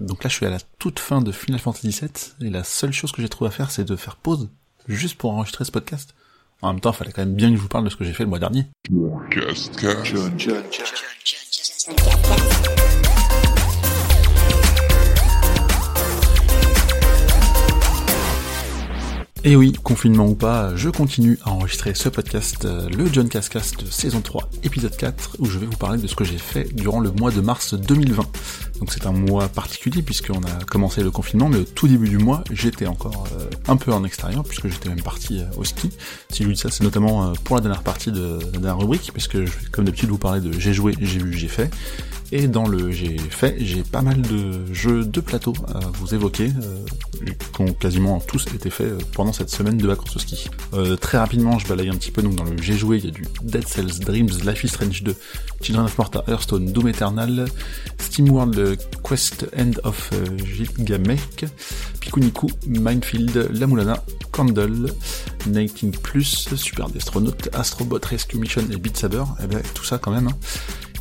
Donc là, je suis à la toute fin de Final Fantasy VII, et la seule chose que j'ai trouvé à faire, c'est de faire pause, juste pour enregistrer ce podcast. En même temps, il fallait quand même bien que je vous parle de ce que j'ai fait le mois dernier. Et oui, confinement ou pas, je continue à enregistrer ce podcast, euh, le John Cascast saison 3, épisode 4, où je vais vous parler de ce que j'ai fait durant le mois de mars 2020. Donc c'est un mois particulier puisqu'on a commencé le confinement, mais au tout début du mois, j'étais encore euh, un peu en extérieur, puisque j'étais même parti euh, au ski. Si je vous dis ça, c'est notamment pour la dernière partie de la dernière rubrique, puisque comme d'habitude vous parler de j'ai joué, j'ai vu, j'ai fait. Et dans le j'ai fait, j'ai pas mal de jeux de plateau à vous évoquer, euh, qui ont quasiment tous été faits euh, pendant cette semaine de vacances au ski. Euh, très rapidement, je balaye un petit peu, donc dans le j'ai joué, il y a du Dead Cells, Dreams, Life is Strange 2, Children of Morta, Hearthstone, Doom Eternal, SteamWorld Quest End of Gilgamesh, Pikuniku, Minefield, La Mulana, Candle, Nighting Plus, Super Destronaut, Astrobot Rescue Mission et Beat Saber, et eh ben tout ça quand même. Hein.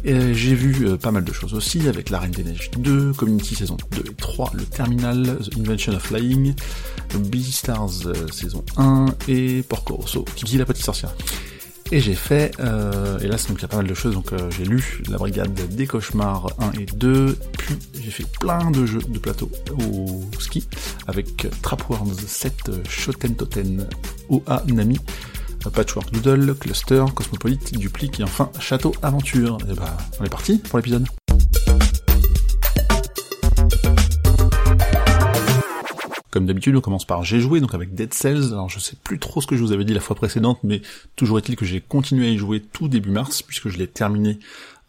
J'ai vu euh, pas mal de choses aussi, avec La Reine des Neiges 2, Community saison 2 et 3, Le Terminal, The Invention of Flying, Beastars euh, saison 1, et Porco Rosso, Kiki la Petite Sorcière. Et j'ai fait, euh, et là donc il y a pas mal de choses, donc euh, j'ai lu La Brigade des Cauchemars 1 et 2, puis j'ai fait plein de jeux de plateau au ski, avec Trap Wars 7, Shoten Toten, OA Nami, Patchwork Doodle, Cluster, Cosmopolite, Duplique et enfin Château Aventure. Et bah, on est parti pour l'épisode. Comme d'habitude, on commence par j'ai joué, donc avec Dead Cells. Alors je sais plus trop ce que je vous avais dit la fois précédente, mais toujours est-il que j'ai continué à y jouer tout début mars, puisque je l'ai terminé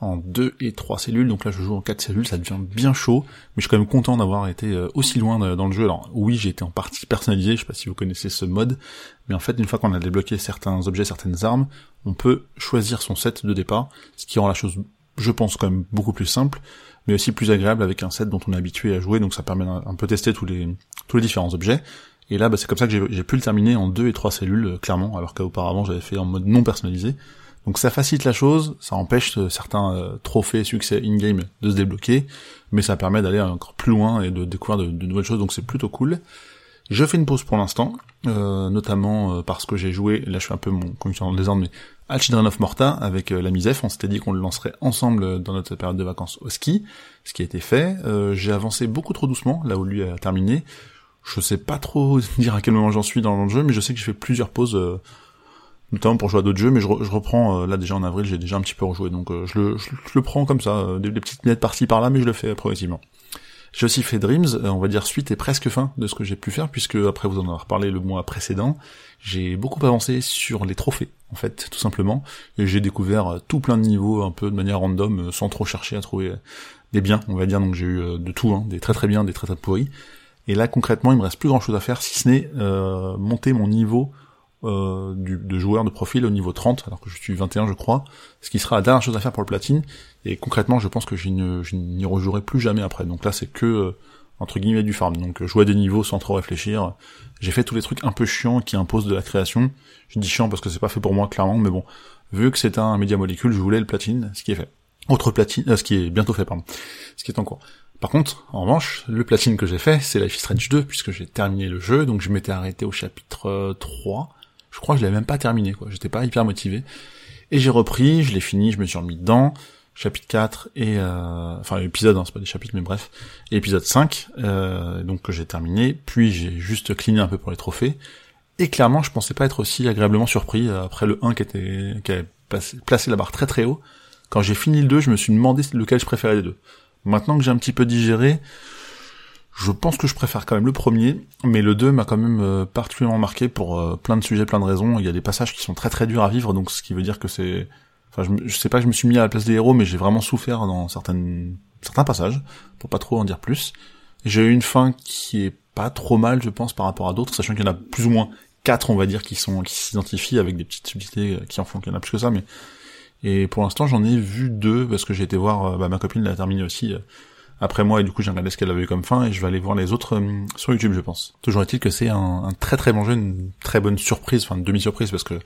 en 2 et 3 cellules, donc là je joue en 4 cellules, ça devient bien chaud, mais je suis quand même content d'avoir été euh, aussi loin dans le jeu. Alors oui, j'ai été en partie personnalisé, je sais pas si vous connaissez ce mode, mais en fait une fois qu'on a débloqué certains objets, certaines armes, on peut choisir son set de départ, ce qui rend la chose, je pense, quand même beaucoup plus simple, mais aussi plus agréable avec un set dont on est habitué à jouer, donc ça permet un peu tester tous les, tous les différents objets. Et là, bah, c'est comme ça que j'ai pu le terminer en 2 et 3 cellules, euh, clairement, alors qu'auparavant j'avais fait en mode non personnalisé. Donc ça facilite la chose, ça empêche euh, certains euh, trophées, succès in-game de se débloquer, mais ça permet d'aller encore plus loin et de découvrir de, nouvelles choses, donc c'est plutôt cool. Je fais une pause pour l'instant, euh, notamment parce que j'ai joué, là je fais un peu mon commission dans le désordre, mais à Children of Morta avec la Misef, on s'était dit qu'on le lancerait ensemble dans notre période de vacances au ski, ce qui a été fait. j'ai avancé beaucoup trop doucement, là où lui a terminé. Je sais pas trop dire à quel moment j'en suis dans le jeu, mais je sais que j'ai fait plusieurs pauses notamment pour jouer à d'autres jeux, mais je, reprends, euh, là déjà en avril, j'ai déjà un petit peu rejoué, donc euh, je, le, je, le prends comme ça, euh, des, petites minettes par-ci par-là, mais je le fais progressivement. J'ai aussi fait Dreams, on va dire suite et presque fin de ce que j'ai pu faire, puisque après vous en avez reparlé le mois précédent, j'ai beaucoup avancé sur les trophées, en fait, tout simplement, et j'ai découvert tout plein de niveaux, un peu de manière random, sans trop chercher à trouver des biens, on va dire, donc j'ai eu de tout, hein, des très très bien, des très très pourris, et là concrètement il me reste plus grand chose à faire, si ce n'est monter mon niveau euh, de joueur de profil au niveau 30, alors que je suis 21 je crois, ce qui sera la dernière chose à faire pour le platine, et concrètement je pense que je n'y rejouerai plus jamais après, donc là c'est que, euh, entre guillemets, du farm, donc jouer à des niveaux sans trop réfléchir, j'ai fait tous les trucs un peu chiants qui imposent de la création, je dis chiant parce que c'est pas fait pour moi clairement, mais bon, vu que c'est un média molécule, je voulais le platine, ce qui est fait. Autre platine, euh, ce qui est bientôt fait, pardon, ce qui est en cours. Par contre, en revanche, le platine que j'ai fait, c'est Life is Strange 2, puisque j'ai terminé le jeu, donc je m'étais arrêté au chapitre 3, je crois que je l'avais même pas terminé, quoi. J'étais pas hyper motivé. Et j'ai repris, je l'ai fini, je me suis remis dedans. Chapitre 4 et euh, enfin épisode, hein, c'est pas des chapitres mais bref, et épisode 5, euh, donc que j'ai terminé, puis j'ai juste cligné un peu pour les trophées, et clairement je pensais pas être aussi agréablement surpris euh, après le 1 qui était qui avait placé la barre très très haut. Quand j'ai fini le 2, je me suis demandé lequel je préférais des deux. Maintenant que j'ai un petit peu digéré, je pense que je préfère quand même le premier, mais le 2 m'a quand même euh, particulièrement marqué pour euh, plein de sujets, plein de raisons. Il y a des passages qui sont très très durs à vivre, donc ce qui veut dire que c'est... Enfin, je, sais pas que je me suis mis à la place des héros, mais j'ai vraiment souffert dans certaines certains passages, pour pas trop en dire plus. J'ai eu une fin qui est pas trop mal, je pense, par rapport à d'autres, sachant qu'il y en a plus ou moins quatre, on va dire, qui sont qui s'identifient avec des petites subtilités euh, qui en font qu'il y en a plus que ça, mais et pour l'instant j'en ai vu deux parce que j'ai été voir, bah, ma copine l'a terminé aussi après moi et du coup j'ai regardé ce qu'elle avait eu comme fin et je vais aller voir les autres euh, sur YouTube je pense. Toujours est-il que c'est un, très très bon jeu, une très bonne surprise, enfin une demi-surprise parce que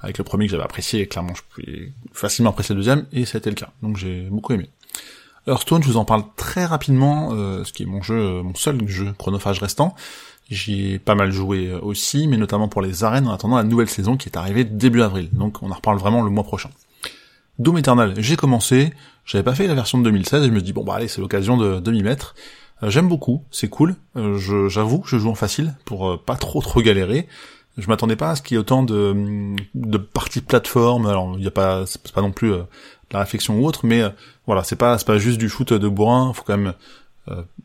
avec le premier que j'avais apprécié, clairement je pouvais facilement apprécier le deuxième et été le cas, donc j'ai beaucoup aimé. Hearthstone, je vous en parle très rapidement, euh, ce qui est mon jeu, mon seul jeu chronophage restant. J'y ai pas mal joué aussi, mais notamment pour les arènes en attendant la nouvelle saison qui est arrivée début avril. Donc on en reparle vraiment le mois prochain. Doom Eternal, j'ai commencé, j'avais pas fait la version de 2016 et je me dis bon bah allez c'est l'occasion de, de m'y mettre. Euh, j'aime beaucoup, c'est cool. Euh, j'avoue que je joue en facile pour euh, pas trop trop galérer. Je m'attendais pas à ce qu'il y ait autant de, de parties plateforme. Alors il y a pas c'est pas non plus la réflexion ou autre, mais voilà c'est pas c'est pas juste du shoot de bourrin. Faut quand même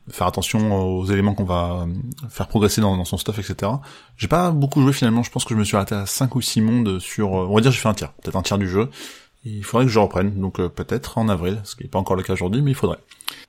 faire attention aux éléments qu'on va faire progresser dans, dans son stuff, etc. J'ai pas beaucoup joué finalement, je pense que je me suis arrêté à 5 ou 6 mondes sur, on va dire j'ai fait un tiers, peut-être un tiers du jeu, il faudrait que je reprenne, donc euh, peut-être en avril, ce qui n'est pas encore le cas aujourd'hui, mais il faudrait.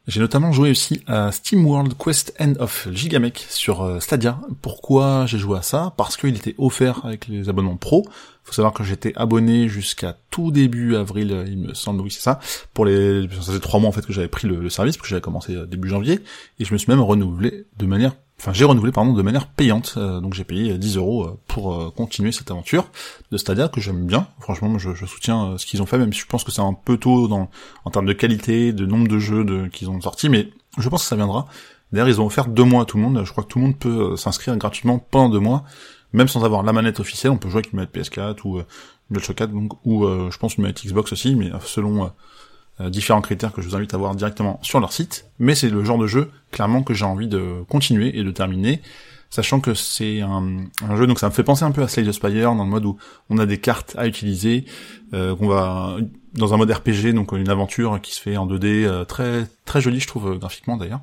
J'ai notamment joué aussi à Steam World Quest End of Gigamech sur euh, Stadia. Pourquoi j'ai joué à ça? Parce qu'il était offert avec les abonnements pro. Faut savoir que j'étais abonné jusqu'à tout début avril, il me semble, oui c'est ça. Pour les, ça faisait trois mois en fait que j'avais pris le, le service, parce que j'avais commencé euh, début janvier, et je me suis même renouvelé de manière enfin j'ai renouvelé pardon de manière payante. Euh, donc j'ai payé 10 euros euh, pour euh, continuer cette aventure de Stadia que j'aime bien. Franchement je, je soutiens ce qu'ils ont fait même si je pense que c'est un peu tôt dans en termes de qualité de nombre de jeux de, qu'ils ont sortis. Mais je pense que ça viendra. D'ailleurs ils ont offert deux mois à tout le monde. Je crois que tout le monde peut s'inscrire gratuitement pendant deux mois. Même sans avoir la manette officielle on peut jouer avec une manette PS4 ou une DualShock 4 donc ou je pense une manette Xbox aussi mais selon euh, différents critères que je vous invite à voir directement sur leur site, mais c'est le genre de jeu clairement que j'ai envie de continuer et de terminer, sachant que c'est un, jeu donc ça me fait penser un peu à Slay the Spire dans le mode où on a des cartes à utiliser, euh, qu'on va dans un mode RPG donc une aventure qui se fait en 2D euh, très très jolie je trouve graphiquement d'ailleurs.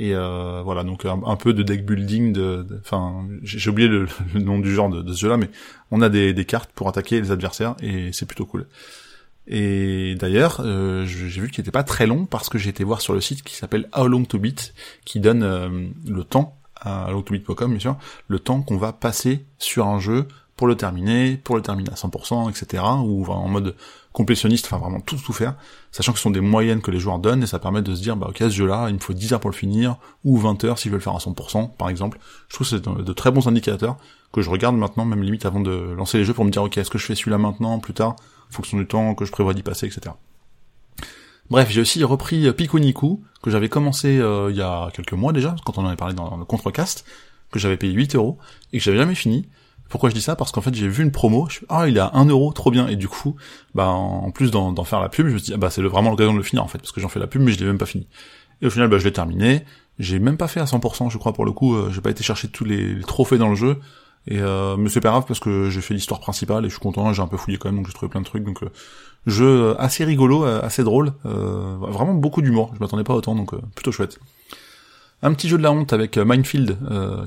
Et euh, voilà, donc un, peu de deck building, de, enfin, j'ai oublié le, nom du genre de, de ce jeu-là, mais on a des, des cartes pour attaquer les adversaires et c'est plutôt cool. Et d'ailleurs, euh, j'ai vu qu'il n'était pas très long parce que j'ai été voir sur le site qui s'appelle How Long to Beat, qui donne euh, le temps à howlongtobeat.com bien sûr, le temps qu'on va passer sur un jeu pour le terminer, pour le terminer à 100%, etc. ou en mode complétionniste, enfin vraiment tout tout faire, sachant que ce sont des moyennes que les joueurs donnent et ça permet de se dire bah ok ce jeu-là il me faut 10 heures pour le finir ou 20 heures si je veux le faire à 100% par exemple. Je trouve que c'est de très bons indicateurs que je regarde maintenant même limite avant de lancer les jeux pour me dire ok est-ce que je fais celui-là maintenant plus tard? Fonction du temps que je prévois d'y passer, etc. Bref, j'ai aussi repris Pikuniku, que j'avais commencé euh, il y a quelques mois déjà, quand on en avait parlé dans le contrecast, que j'avais payé 8 euros, et que j'avais jamais fini. Pourquoi je dis ça? Parce qu'en fait j'ai vu une promo, je suis, ah il est à 1 euro, trop bien, et du coup, bah en plus d'en faire la pub, je me suis dit, ah, bah c'est vraiment l'occasion de le finir en fait, parce que j'en fais la pub, mais je l'ai même pas fini. Et au final, bah je l'ai terminé, j'ai même pas fait à 100%, je crois pour le coup, euh, j'ai pas été chercher tous les trophées dans le jeu, et euh, mais c'est pas grave parce que j'ai fait l'histoire principale et je suis content, j'ai un peu fouillé quand même, donc j'ai trouvé plein de trucs. Donc euh, jeu assez rigolo, euh, assez drôle, euh, vraiment beaucoup d'humour. Je m'attendais pas autant, donc euh, plutôt chouette. Un petit jeu de la honte avec Minefield.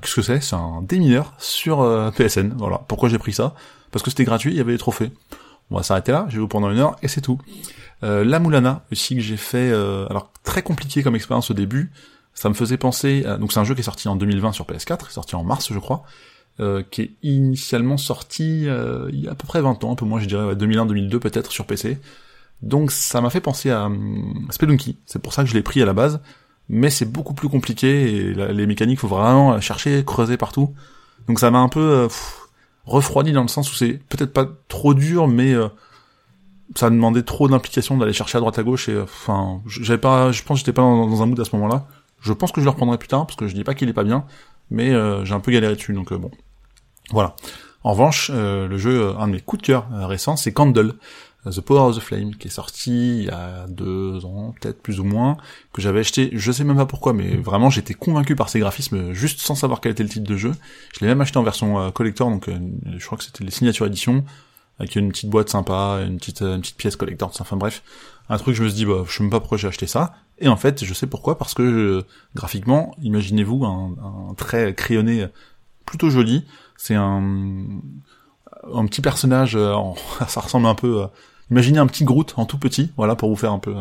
Qu'est-ce que c'est? C'est un démineur sur PSN. Voilà. Pourquoi j'ai pris ça? Parce que c'était gratuit, il y avait des trophées. On va s'arrêter là. Je vais vous pendant une heure et c'est tout. la Moulana aussi que j'ai fait. alors très compliqué comme expérience au début. Ça me faisait penser. donc c'est un jeu qui est sorti en 2020 sur PS4, sorti en mars je crois. Euh, qui est initialement sorti euh, il y a à peu près 20 ans, un peu moins je dirais, 2001-2002 peut-être sur PC. Donc ça m'a fait penser à um, Spelunky, c'est pour ça que je l'ai pris à la base, mais c'est beaucoup plus compliqué et les mécaniques faut vraiment chercher, creuser partout. Donc ça m'a un peu euh, refroidi dans le sens où c'est peut-être pas trop dur, mais ça demandait trop d'implication d'aller chercher à droite à gauche et enfin j'avais pas, je pense que j'étais pas dans, un mood à ce moment-là. Je pense que je le reprendrai plus tard parce que je dis pas qu'il est pas bien, mais j'ai un peu galéré dessus, donc bon. Voilà. En revanche, euh, le jeu, un de mes coups de cœur récents, c'est Candle, The Power of the Flame, qui est sorti il y a deux ans, peut-être plus ou moins, que j'avais acheté, je sais même pas pourquoi, mais vraiment j'étais convaincu par ses graphismes, juste sans savoir quel était le titre de jeu. Je l'ai même acheté en version collector, donc je crois que c'était les signatures édition, avec une petite boîte sympa, une petite, une petite pièce collector, enfin bref, un truc je me suis dit, bah, je sais même pas pourquoi j'ai acheté ça, et en fait, je sais pourquoi, parce que euh, graphiquement, imaginez-vous un, trait crayonné plutôt joli. C'est un, un petit personnage, euh, ça ressemble un peu... À, imaginez un petit Groot en tout petit, voilà, pour vous faire un peu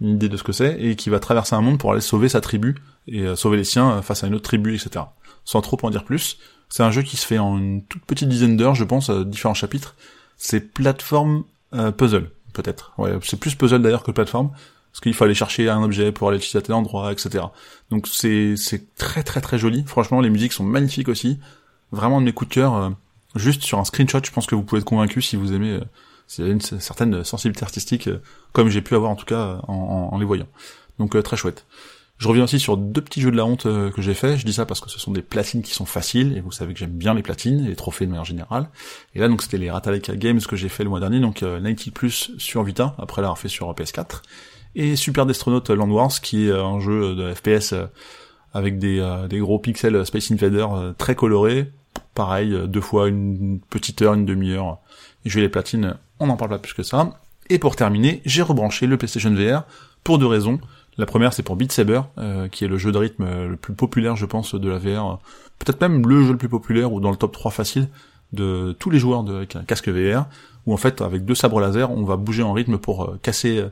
une idée de ce que c'est, et qui va traverser un monde pour aller sauver sa tribu, et euh, sauver les siens face à une autre tribu, etc. Sans trop en dire plus. C'est un jeu qui se fait en une toute petite dizaine d'heures, je pense, différents chapitres. C'est plateforme puzzle, peut-être. Ouais, c'est plus puzzle d'ailleurs que plateforme parce qu'il faut aller chercher un objet pour aller le à tel endroit, etc. Donc c'est c'est très très très joli. Franchement, les musiques sont magnifiques aussi. Vraiment de mes coups de cœur. Euh, juste sur un screenshot, je pense que vous pouvez être convaincu si vous aimez, euh, si vous avez une certaine sensibilité artistique, euh, comme j'ai pu avoir en tout cas en, en, les voyant. Donc très chouette. Je reviens aussi sur deux petits jeux de la honte que j'ai fait. Je dis ça parce que ce sont des platines qui sont faciles, et vous savez que j'aime bien les platines, les trophées de manière générale. Et là, donc, c'était les Rataleka Games que j'ai fait le mois dernier, donc euh, 90 Plus sur Vita, après l'avoir fait sur PS4. Et Super Destronaut Land Wars, qui est un jeu de FPS avec des, euh, des gros pixels Space Invader très colorés. Pareil, deux fois une petite heure, une demi-heure. J'ai les platines, on n'en parle pas plus que ça. Et pour terminer, j'ai rebranché le PlayStation VR pour deux raisons. La première, c'est pour Beat Saber, euh, qui est le jeu de rythme euh, le plus populaire, je pense, de la VR. Peut-être même le jeu le plus populaire ou dans le top 3 facile de tous les joueurs avec un casque VR, où en fait, avec deux sabres laser, on va bouger en rythme pour euh, casser,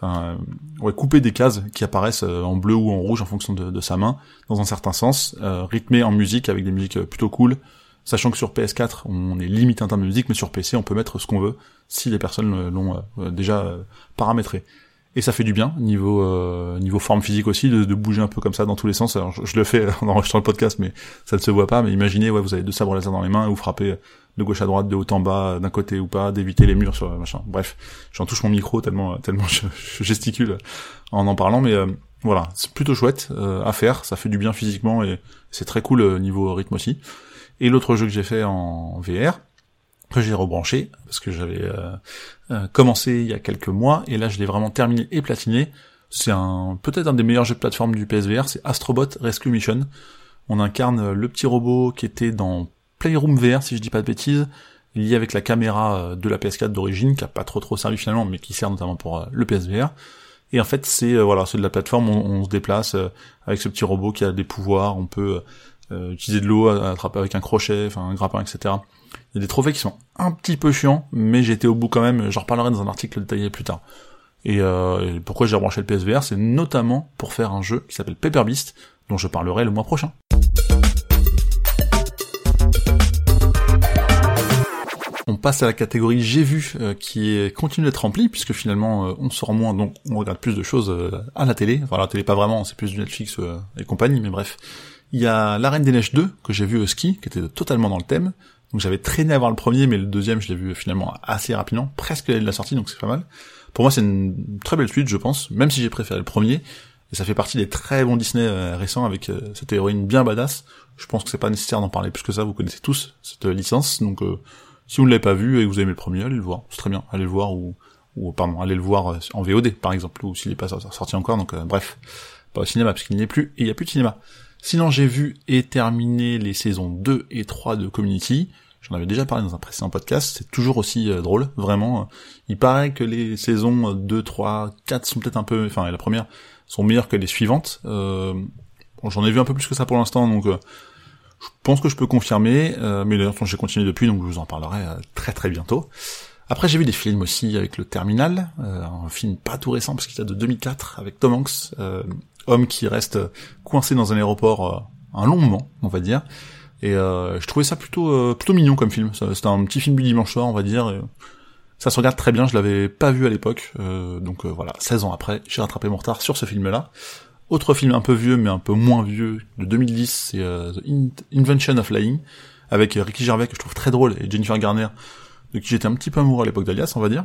enfin, ouais, couper des cases qui apparaissent en bleu ou en rouge en fonction de, sa main, dans un certain sens, rythmé en musique avec des musiques plutôt cool, sachant que sur PS4, on est limité en termes de musique, mais sur PC, on peut mettre ce qu'on veut si les personnes l'ont déjà paramétré et ça fait du bien niveau euh, niveau forme physique aussi de, de, bouger un peu comme ça dans tous les sens. Alors je, le fais en enregistrant le podcast, mais ça ne se voit pas. Mais imaginez, ouais, vous avez deux sabres laser dans les mains vous frappez de gauche à droite, de haut en bas, d'un côté ou pas, d'éviter les murs sur machin. Bref, j'en touche mon micro tellement tellement je, gesticule en en parlant, mais euh, voilà, c'est plutôt chouette euh, à faire. Ça fait du bien physiquement et c'est très cool niveau rythme aussi. Et l'autre jeu que j'ai fait en VR, que j'ai rebranché parce que j'avais euh, euh, commencé il y a quelques mois et là je l'ai vraiment terminé et platiné. C'est un peut-être un des meilleurs jeux de plateforme du PSVR, c'est Astrobot Rescue Mission. On incarne le petit robot qui était dans Playroom VR si je dis pas de bêtises, lié avec la caméra euh, de la PS4 d'origine qui a pas trop trop servi finalement mais qui sert notamment pour le PSVR. Et en fait c'est voilà, c'est de la plateforme, on, on se déplace avec ce petit robot qui a des pouvoirs, on peut utiliser de l'eau, attraper avec un crochet, enfin un grappin, etc. Il y a des trophées qui sont un petit peu chiants, mais été au bout quand même, j'en reparlerai dans un article détaillé plus tard. Et, euh, pourquoi j'ai rebranché le PSVR, c'est notamment pour faire un jeu qui s'appelle Paper Beast, dont je parlerai le mois prochain. On passe à la catégorie j'ai vu euh, qui continue d'être remplie puisque finalement euh, on sort moins donc on regarde plus de choses euh, à la télé. Enfin à la télé pas vraiment, c'est plus du Netflix et compagnie, mais bref. Il y a La Reine des Neiges 2 que j'ai vu au ski, qui était totalement dans le thème. Donc j'avais traîné à voir le premier, mais le deuxième, je l'ai vu finalement assez rapidement, presque l'année de la sortie, donc c'est pas mal. Pour moi, c'est une très belle suite, je pense, même si j'ai préféré le premier. Et ça fait partie des très bons Disney euh, récents avec euh, cette héroïne bien badass. Je pense que c'est pas nécessaire d'en parler plus que ça, vous connaissez tous cette euh, licence. Donc si vous ne l'avez pas vu et que vous aimez le premier, allez le voir, c'est très bien, allez le voir ou, ou pardon, allez le voir en VOD par exemple, ou s'il n'est pas sorti encore. Donc bref, pas au cinéma parce qu'il n'y est plus et il n'y a plus de cinéma. Sinon, j'ai vu et terminé les saisons 2 et 3 de Community. J'en avais déjà parlé dans un précédent podcast, c'est toujours aussi euh, drôle, vraiment. Il paraît que les saisons 2, 3, 4 sont peut-être un peu... Enfin, la première sont meilleures que les suivantes. Euh, bon, J'en ai vu un peu plus que ça pour l'instant, donc euh, je pense que je peux confirmer. Euh, mais d'ailleurs, j'ai continué depuis, donc je vous en parlerai très très bientôt. Après, j'ai vu des films aussi avec le Terminal, un film pas tout récent parce qu'il date de 2004 avec Tom Hanks, homme qui reste coincé dans un aéroport euh, un long moment, on va dire. Et euh, je trouvais ça plutôt euh, plutôt mignon comme film. C'était un petit film du dimanche soir, on va dire. ça se regarde très bien. Je l'avais pas vu à l'époque, donc voilà. 16 ans après, j'ai rattrapé mon retard sur ce film-là. Autre film un peu vieux, mais un peu moins vieux, de 2010, c'est The Invention of Lying, avec Ricky Gervais que je trouve très drôle et Jennifer Garner, de qui j'étais un petit peu amoureux à l'époque d'Alias, on va dire.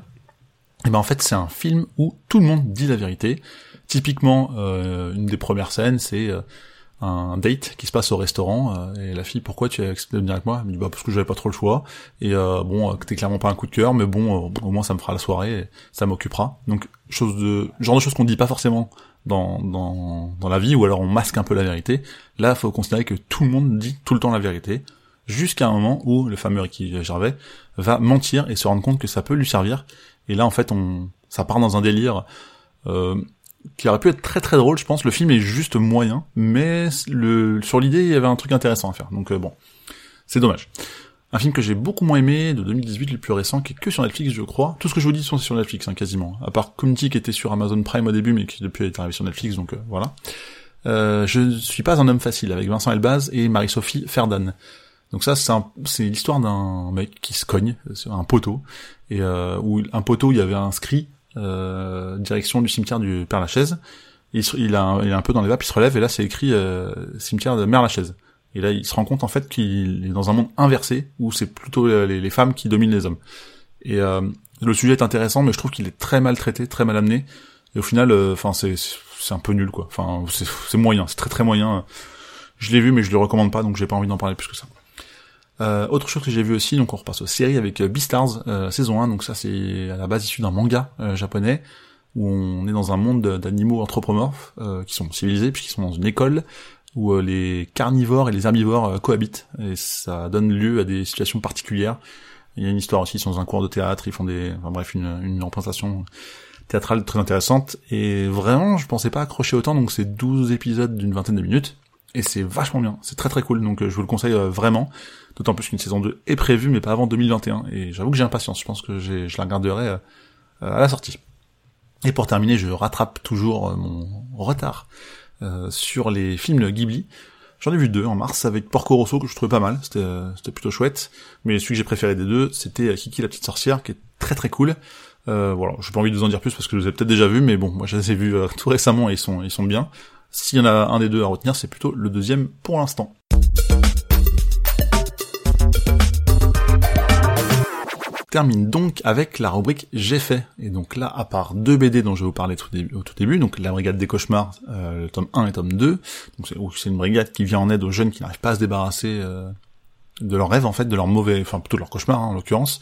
Et ben en fait, c'est un film où tout le monde dit la vérité. Typiquement, euh, une des premières scènes, c'est euh, un date qui se passe au restaurant euh, et la fille pourquoi tu as accepté de venir avec moi? Elle me dit bah parce que j'avais pas trop le choix. Et bon t'es clairement pas un coup de cœur mais bon au moins ça me fera la soirée et ça m'occupera. Donc chose de genre de choses qu'on dit pas forcément dans, dans dans la vie ou alors on masque un peu la vérité. Là faut considérer que tout le monde dit tout le temps la vérité jusqu'à un moment où le fameux Ricky Gervais va mentir et se rendre compte que ça peut lui servir et là en fait on ça part dans un délire euh, qui aurait pu être très très drôle, je pense. Le film est juste moyen, mais le, sur l'idée, il y avait un truc intéressant à faire. Donc euh, bon, c'est dommage. Un film que j'ai beaucoup moins aimé, de 2018, le plus récent, qui est que sur Netflix, je crois. Tout ce que je vous dis sont sur Netflix, hein, quasiment. À part Community qui était sur Amazon Prime au début, mais qui depuis est arrivé sur Netflix, donc euh, voilà. Euh, je suis pas un homme facile, avec Vincent Elbaz et Marie-Sophie Ferdan. Donc ça, c'est l'histoire d'un mec qui se cogne sur un poteau, et euh, où un poteau, il y avait inscrit euh, direction du cimetière du Père Lachaise. Il, il, a, il est un peu dans les vapes, il se relève et là c'est écrit euh, cimetière de Mère Lachaise. Et là il se rend compte en fait qu'il est dans un monde inversé où c'est plutôt les, les, femmes qui dominent les hommes. Et euh, le sujet est intéressant, mais je trouve qu'il est très mal traité, très mal amené. Et au final, euh, enfin c'est c'est un peu nul quoi. Enfin, c'est moyen, c'est très très moyen. Je l'ai vu, mais je le recommande pas, donc j'ai pas envie d'en parler plus que ça. Euh, autre chose que j'ai vu aussi, donc on repasse aux séries avec euh, Beastars euh, saison 1, donc ça c'est à la base issu d'un manga euh, japonais, où on est dans un monde d'animaux anthropomorphes, qui sont civilisés, puisqu'ils sont dans une école, où les carnivores et les herbivores cohabitent, et ça donne lieu à des situations particulières. Il y a une histoire aussi, ils sont dans un cours de théâtre, ils font des... Enfin bref, une, une représentation théâtrale très intéressante, et vraiment, je pensais pas accrocher autant, donc c'est 12 épisodes d'une vingtaine de minutes, et c'est vachement bien, c'est très très cool, donc je vous le conseille vraiment. D'autant plus qu'une saison 2 est prévue, mais pas avant 2021. Et j'avoue que j'ai impatience. Je pense que je la regarderai euh, à la sortie. Et pour terminer, je rattrape toujours euh, mon retard euh, sur les films Ghibli. J'en ai vu deux en mars avec Porco Rosso que je trouvais pas mal, c'était plutôt chouette. Mais celui que j'ai préféré des deux, c'était Kiki la petite sorcière, qui est très très cool. Euh, voilà, j'ai pas envie de vous en dire plus parce que je les ai peut-être déjà vus, mais bon, moi je les ai vus tout récemment et ils sont ils sont bien. S'il y en a un des deux à retenir, c'est plutôt le deuxième pour l'instant. termine donc avec la rubrique J'ai fait. Et donc là, à part deux BD dont je vais vous parler au tout début, donc la Brigade des Cauchemars, euh, le tome 1 et tome 2, donc c'est une brigade qui vient en aide aux jeunes qui n'arrivent pas à se débarrasser euh, de leurs rêves, en fait, de leurs mauvais, enfin plutôt de leurs cauchemars hein, en l'occurrence,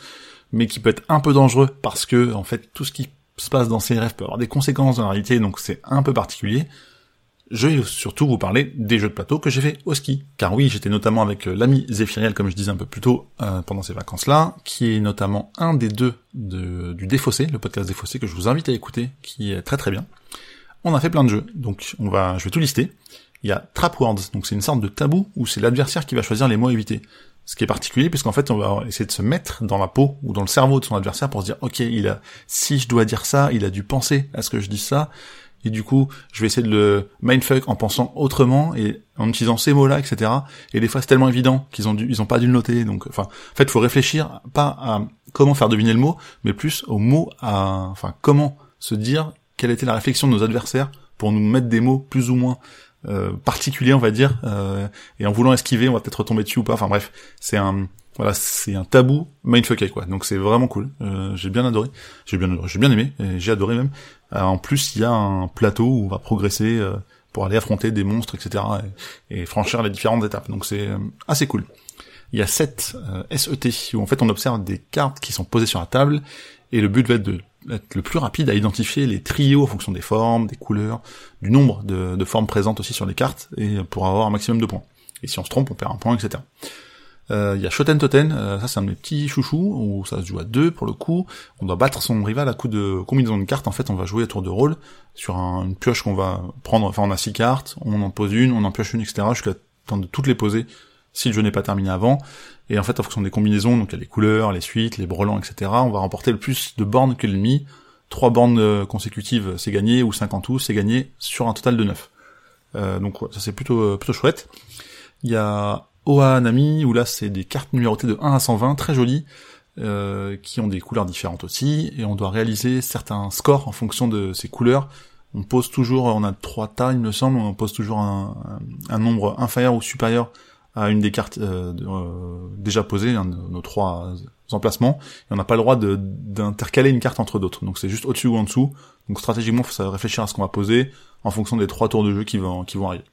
mais qui peut être un peu dangereux parce que, en fait, tout ce qui se passe dans ces rêves peut avoir des conséquences dans la réalité, donc c'est un peu particulier je vais surtout vous parler des jeux de plateau que j'ai fait au ski. Car oui, j'étais notamment avec euh, l'ami Zéphiriel, comme je disais un peu plus tôt, euh, pendant ces vacances-là, qui est notamment un des deux de, du Défaussé, le podcast Défaussé, que je vous invite à écouter, qui est très très bien. On a fait plein de jeux, donc on va, je vais tout lister. Il y a Trap Words, donc c'est une sorte de tabou où c'est l'adversaire qui va choisir les mots à éviter. Ce qui est particulier, puisqu'en fait, on va essayer de se mettre dans la peau ou dans le cerveau de son adversaire pour se dire, ok, il a, si je dois dire ça, il a dû penser à ce que je dis ça, et du coup je vais essayer de le mindfuck en pensant autrement et en utilisant ces mots-là, etc. Et des fois c'est tellement évident qu'ils ont dû, ils ont pas dû le noter. Donc, enfin, en fait, faut réfléchir pas à comment faire deviner le mot, mais plus au mot, à, enfin, comment se dire quelle était la réflexion de nos adversaires pour nous mettre des mots plus ou moins euh, particuliers, on va dire, euh, et en voulant esquiver, on va peut-être retomber dessus ou pas. Enfin bref, c'est un voilà, c'est un tabou mindfucké quoi. Donc c'est vraiment cool. Euh, j'ai bien adoré, j'ai bien aimé, j'ai adoré même. Euh, en plus, il y a un plateau où on va progresser euh, pour aller affronter des monstres, etc. Et, franchir les différentes étapes. Donc c'est assez cool. Il y a 7 SET où en fait on observe des cartes qui sont posées sur la table et le but va être de être le plus rapide à identifier les trios en fonction des formes, des couleurs, du nombre de, de formes présentes aussi sur les cartes et pour avoir un maximum de points. Et si on se trompe, on perd un point, etc. Euh, il y a Shoten Toten, euh, ça c'est un de mes petits chouchous, où ça se joue à deux pour le coup. On doit battre son rival à coup de combinaison de cartes. En fait, on va jouer à tour de rôle sur une pioche qu'on va prendre. Enfin, on a six cartes, on en pose une, on en pioche une, etc. Jusqu'à temps de toutes les poser si le jeu n'est pas terminé avant. Et en fait, en fonction des combinaisons, donc il y a les couleurs, les suites, les brelans, etc. On va remporter le plus de bornes que l'ennemi. Trois bornes euh, consécutives, c'est gagné, ou cinq en tout, c'est gagné sur un total de neuf. Euh, donc ça c'est plutôt plutôt chouette. Il y a Oa Nami, où là c'est des cartes numérotées de 1 à 120, très jolies, euh, qui ont des couleurs différentes aussi, et on doit réaliser certains scores en fonction de ces couleurs. On pose toujours, on a trois tas il me semble, on pose toujours un, nombre inférieur ou supérieur à une des cartes euh, euh, déjà posées, de nos trois emplacements, et on n'a pas le droit d'intercaler une carte entre d'autres. Donc c'est juste au-dessus ou en dessous. Donc stratégiquement, il faut réfléchir à ce qu'on va poser en fonction des trois tours de jeu qui vont, qui vont arriver.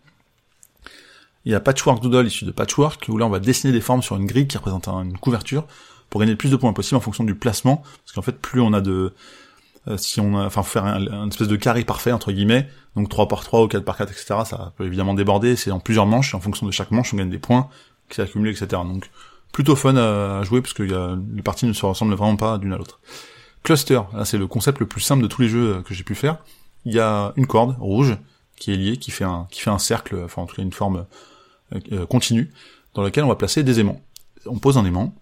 Il y a Patchwork Doodle issu de Patchwork, où là on va dessiner des formes sur une grille qui représente une couverture, pour gagner le plus de points possible en fonction du placement, parce qu'en fait plus on a de... Euh, si on a, enfin faire un, espèce de carré parfait entre guillemets, donc 3 par 3 ou 4 par 4, etc. Ça peut évidemment déborder, c'est en plusieurs manches, et en fonction de chaque manche on gagne des points qui s'accumulent, etc. Donc plutôt fun à, jouer, parce que les parties ne se ressemblent vraiment pas d'une à l'autre. Cluster, là c'est le concept le plus simple de tous les jeux que j'ai pu faire. Il y a une corde rouge qui est liée, qui fait un, qui fait un cercle, enfin en tout cas une forme euh, continue, dans lequel on va placer des aimants. On pose un aimant,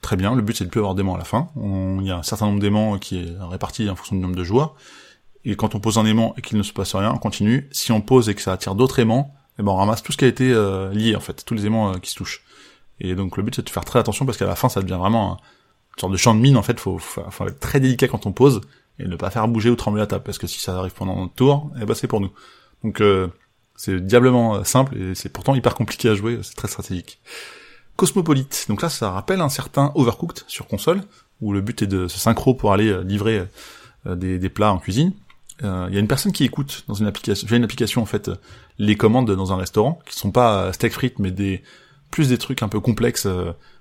très bien, le but c'est de plus avoir d'aimants à la fin, il y a un certain nombre d'aimants qui est réparti en fonction du nombre de joueurs, et quand on pose un aimant et qu'il ne se passe rien, on continue, si on pose et que ça attire d'autres aimants, eh ben on ramasse tout ce qui a été euh, lié en fait, tous les aimants euh, qui se touchent. Et donc le but c'est de faire très attention parce qu'à la fin ça devient vraiment une sorte de champ de mine en fait, faut, faut, être très délicat quand on pose, et ne pas faire bouger ou trembler la table, parce que si ça arrive pendant notre tour, eh ben c'est pour nous. Donc c'est diablement euh, simple et c'est pourtant hyper compliqué à jouer, c'est très stratégique. Cosmopolite, donc là ça rappelle un certain Overcooked sur console, où le but est de se synchro pour aller euh, livrer euh, des, plats en cuisine. euh, il y a une personne qui écoute dans une application, via une application en fait, les commandes dans un restaurant, qui sont pas steak frites, mais des plus des trucs un peu complexes.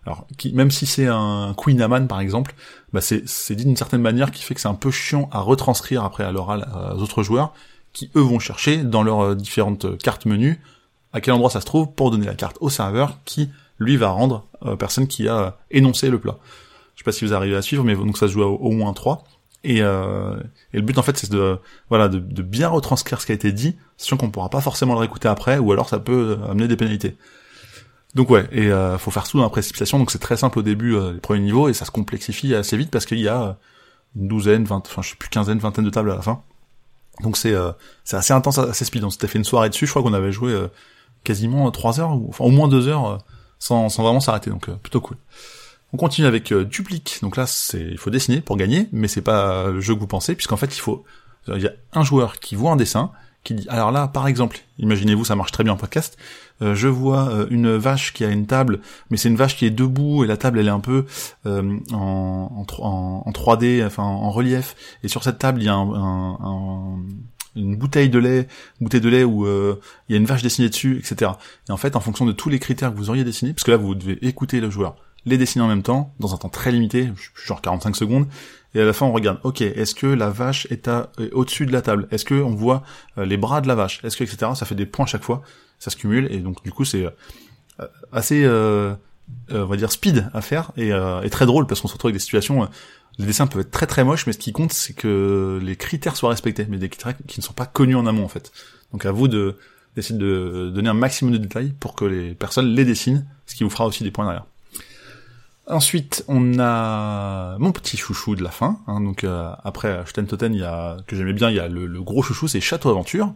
alors, même si c'est un Queen Amman par exemple, bah c'est dit d'une certaine manière qui fait que c'est un peu chiant à retranscrire après à l'oral aux autres joueurs, qui eux vont chercher dans leurs différentes cartes menus à quel endroit ça se trouve pour donner la carte au serveur qui lui va rendre euh, personne qui a énoncé le plat. Je sais pas si vous arrivez à suivre, mais donc ça se joue à au moins trois. Et, euh, et, le but en fait c'est de voilà de, bien retranscrire ce qui a été dit, sachant qu'on pourra pas forcément le réécouter après, ou alors ça peut amener des pénalités. Donc ouais, et euh, faut faire tout dans la précipitation, donc c'est très simple au début, euh, les premiers niveaux, et ça se complexifie assez vite parce qu'il y a une douzaine, vingt, enfin je sais plus quinzaine, vingtaine de tables à la fin. Donc c'est euh, c'est assez intense, assez speed. On s'était fait une soirée dessus, je crois qu'on avait joué quasiment trois heures, enfin au moins deux heures sans, sans vraiment s'arrêter, donc euh, plutôt cool. On continue avec euh, Duplique, donc là c'est il faut dessiner pour gagner, mais c'est pas le jeu que vous pensez, puisqu'en fait il faut il y a un joueur qui voit un dessin, qui dit alors là par exemple, imaginez-vous ça marche très bien en podcast, euh, je vois une vache qui a une table, mais c'est une vache qui est debout et la table elle est un peu en, en, en, 3D, enfin en relief, et sur cette table il y a un, un, une bouteille de lait, bouteille de lait où euh, il y a une vache dessinée dessus, etc. Et en fait, en fonction de tous les critères que vous auriez dessinés, parce que là vous devez écouter le joueur, les dessiner en même temps, dans un temps très limité, genre 45 secondes, et à la fin on regarde, ok, est-ce que la vache est, à, au-dessus de la table? Est-ce que on voit euh, les bras de la vache? Est-ce que etc. Ça fait des points chaque fois, ça se cumule, et donc du coup c'est euh, assez, on va dire speed à faire et, et très drôle parce qu'on se retrouve avec des situations les dessins peuvent être très très moches, mais ce qui compte, c'est que les critères soient respectés, mais des critères qui ne sont pas connus en amont en fait. Donc à vous de d'essayer de donner un maximum de détails pour que les personnes les dessinent, ce qui vous fera aussi des points derrière. Ensuite, on a mon petit chouchou de la fin. Hein, donc euh, après Toten, il y a que j'aimais bien, il y a le, le gros chouchou, c'est Château Aventure,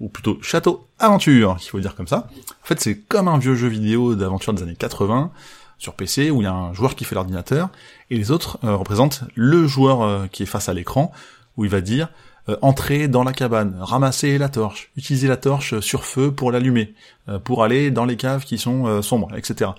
ou plutôt Château Aventure, qu'il faut dire comme ça. En fait, c'est comme un vieux jeu vidéo d'aventure des années 80 sur PC où il y a un joueur qui fait l'ordinateur et les autres euh, représentent le joueur euh, qui est face à l'écran où il va dire euh, entrer dans la cabane, ramasser la torche, utiliser la torche sur feu pour l'allumer, pour aller dans les caves qui sont sombres, etc.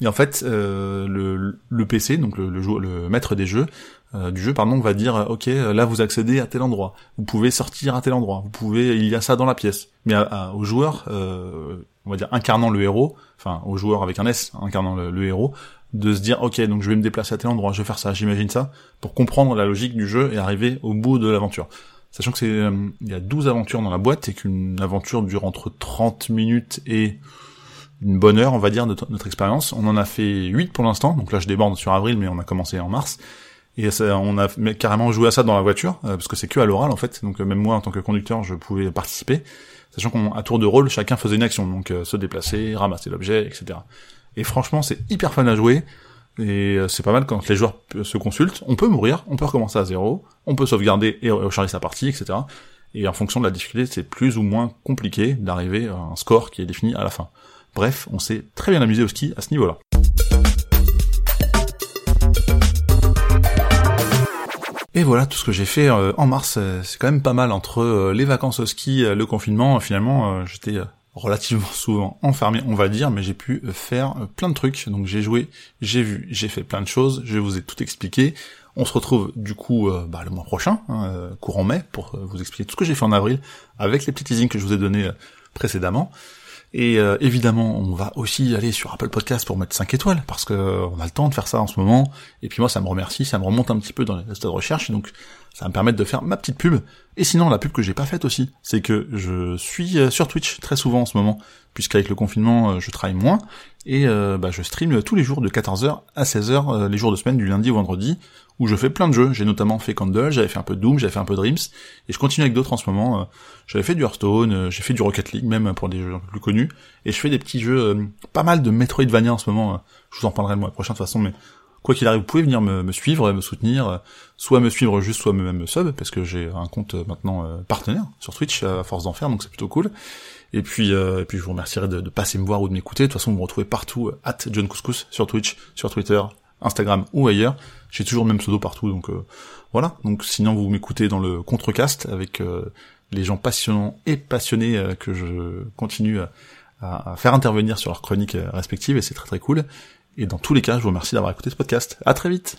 Et en fait, le, le, PC, donc le, le, le maître des jeux, du jeu, pardon, va dire, ok, là vous accédez à tel endroit, vous pouvez sortir à tel endroit, vous pouvez, il y a ça dans la pièce. Mais au joueur, on va dire incarnant le héros, enfin au joueur avec un S incarnant le, héros, de se dire ok donc je vais me déplacer à tel endroit, je vais faire ça, j'imagine ça, pour comprendre la logique du jeu et arriver au bout de l'aventure. Sachant que c'est euh, il y a 12 aventures dans la boîte et qu'une aventure dure entre 30 minutes et une bonne heure, on va dire, de notre expérience. On en a fait 8 pour l'instant, donc là je déborde sur avril, mais on a commencé en mars. Et on a carrément joué à ça dans la voiture, euh, parce que c'est que à l'oral en fait, donc euh, même moi en tant que conducteur je pouvais participer sachant qu'à tour de rôle, chacun faisait une action, donc euh, se déplacer, ramasser l'objet, etc. Et franchement, c'est hyper fun à jouer, et c'est pas mal quand les joueurs se consultent. On peut mourir, on peut recommencer à zéro, on peut sauvegarder et recharger sa partie, etc. Et en fonction de la difficulté, c'est plus ou moins compliqué d'arriver à un score qui est défini à la fin. Bref, on s'est très bien amusé au ski à ce niveau-là. Et voilà tout ce que j'ai fait euh, en mars. Euh, c'est quand même pas mal entre euh, les vacances au ski, le confinement. Finalement, j'étais relativement souvent enfermé, on va dire, mais j'ai pu faire plein de trucs. Donc j'ai joué, j'ai vu, j'ai fait plein de choses. Je vous ai tout expliqué. On se retrouve du coup bah, le mois prochain, hein, courant mai, pour vous expliquer tout ce que j'ai fait en avril avec les petits teasings que je vous ai donnés précédemment. Et euh, évidemment, on va aussi aller sur Apple Podcast pour mettre 5 étoiles, parce que euh, on a le temps de faire ça en ce moment. Et puis moi, ça me remercie, ça me remonte un petit peu dans les stades de recherche, donc ça va me permettre de faire ma petite pub. Et sinon, la pub que j'ai pas faite aussi, c'est que je suis euh, sur Twitch très souvent en ce moment, puisqu'avec le confinement, je travaille moins, et bah, je stream tous les jours de 14h à 16h, les jours de semaine, du lundi au vendredi, où je fais plein de jeux. J'ai notamment fait Candle, j'avais fait un peu Doom, j'avais fait un peu Dreams, et je continue avec d'autres en ce moment. Euh, j'avais fait du Hearthstone, euh, j'ai fait du Rocket League même pour des jeux un peu plus connus, et je fais des petits jeux, euh, pas mal de Metroidvania en ce moment. Je vous en parlerai le mois prochain de toute façon, mais quoi qu'il arrive, vous pouvez venir me, suivre, me soutenir, soit me suivre juste, soit même me sub, parce que j'ai un compte maintenant partenaire sur Twitch à force d'en faire, donc c'est plutôt cool. Et puis, et puis je vous remercierai de, de passer me voir ou de m'écouter. De toute façon, vous me retrouvez partout, at John Couscous, sur Twitch, sur Twitter, Instagram ou ailleurs. J'ai toujours le même pseudo partout, donc euh, voilà. Donc sinon vous m'écoutez dans le contrecast avec euh, les gens passionnants et passionnés euh, que je continue à, faire intervenir sur leurs chroniques respectives et c'est très très cool. Et dans tous les cas, je vous remercie d'avoir écouté ce podcast. À très vite.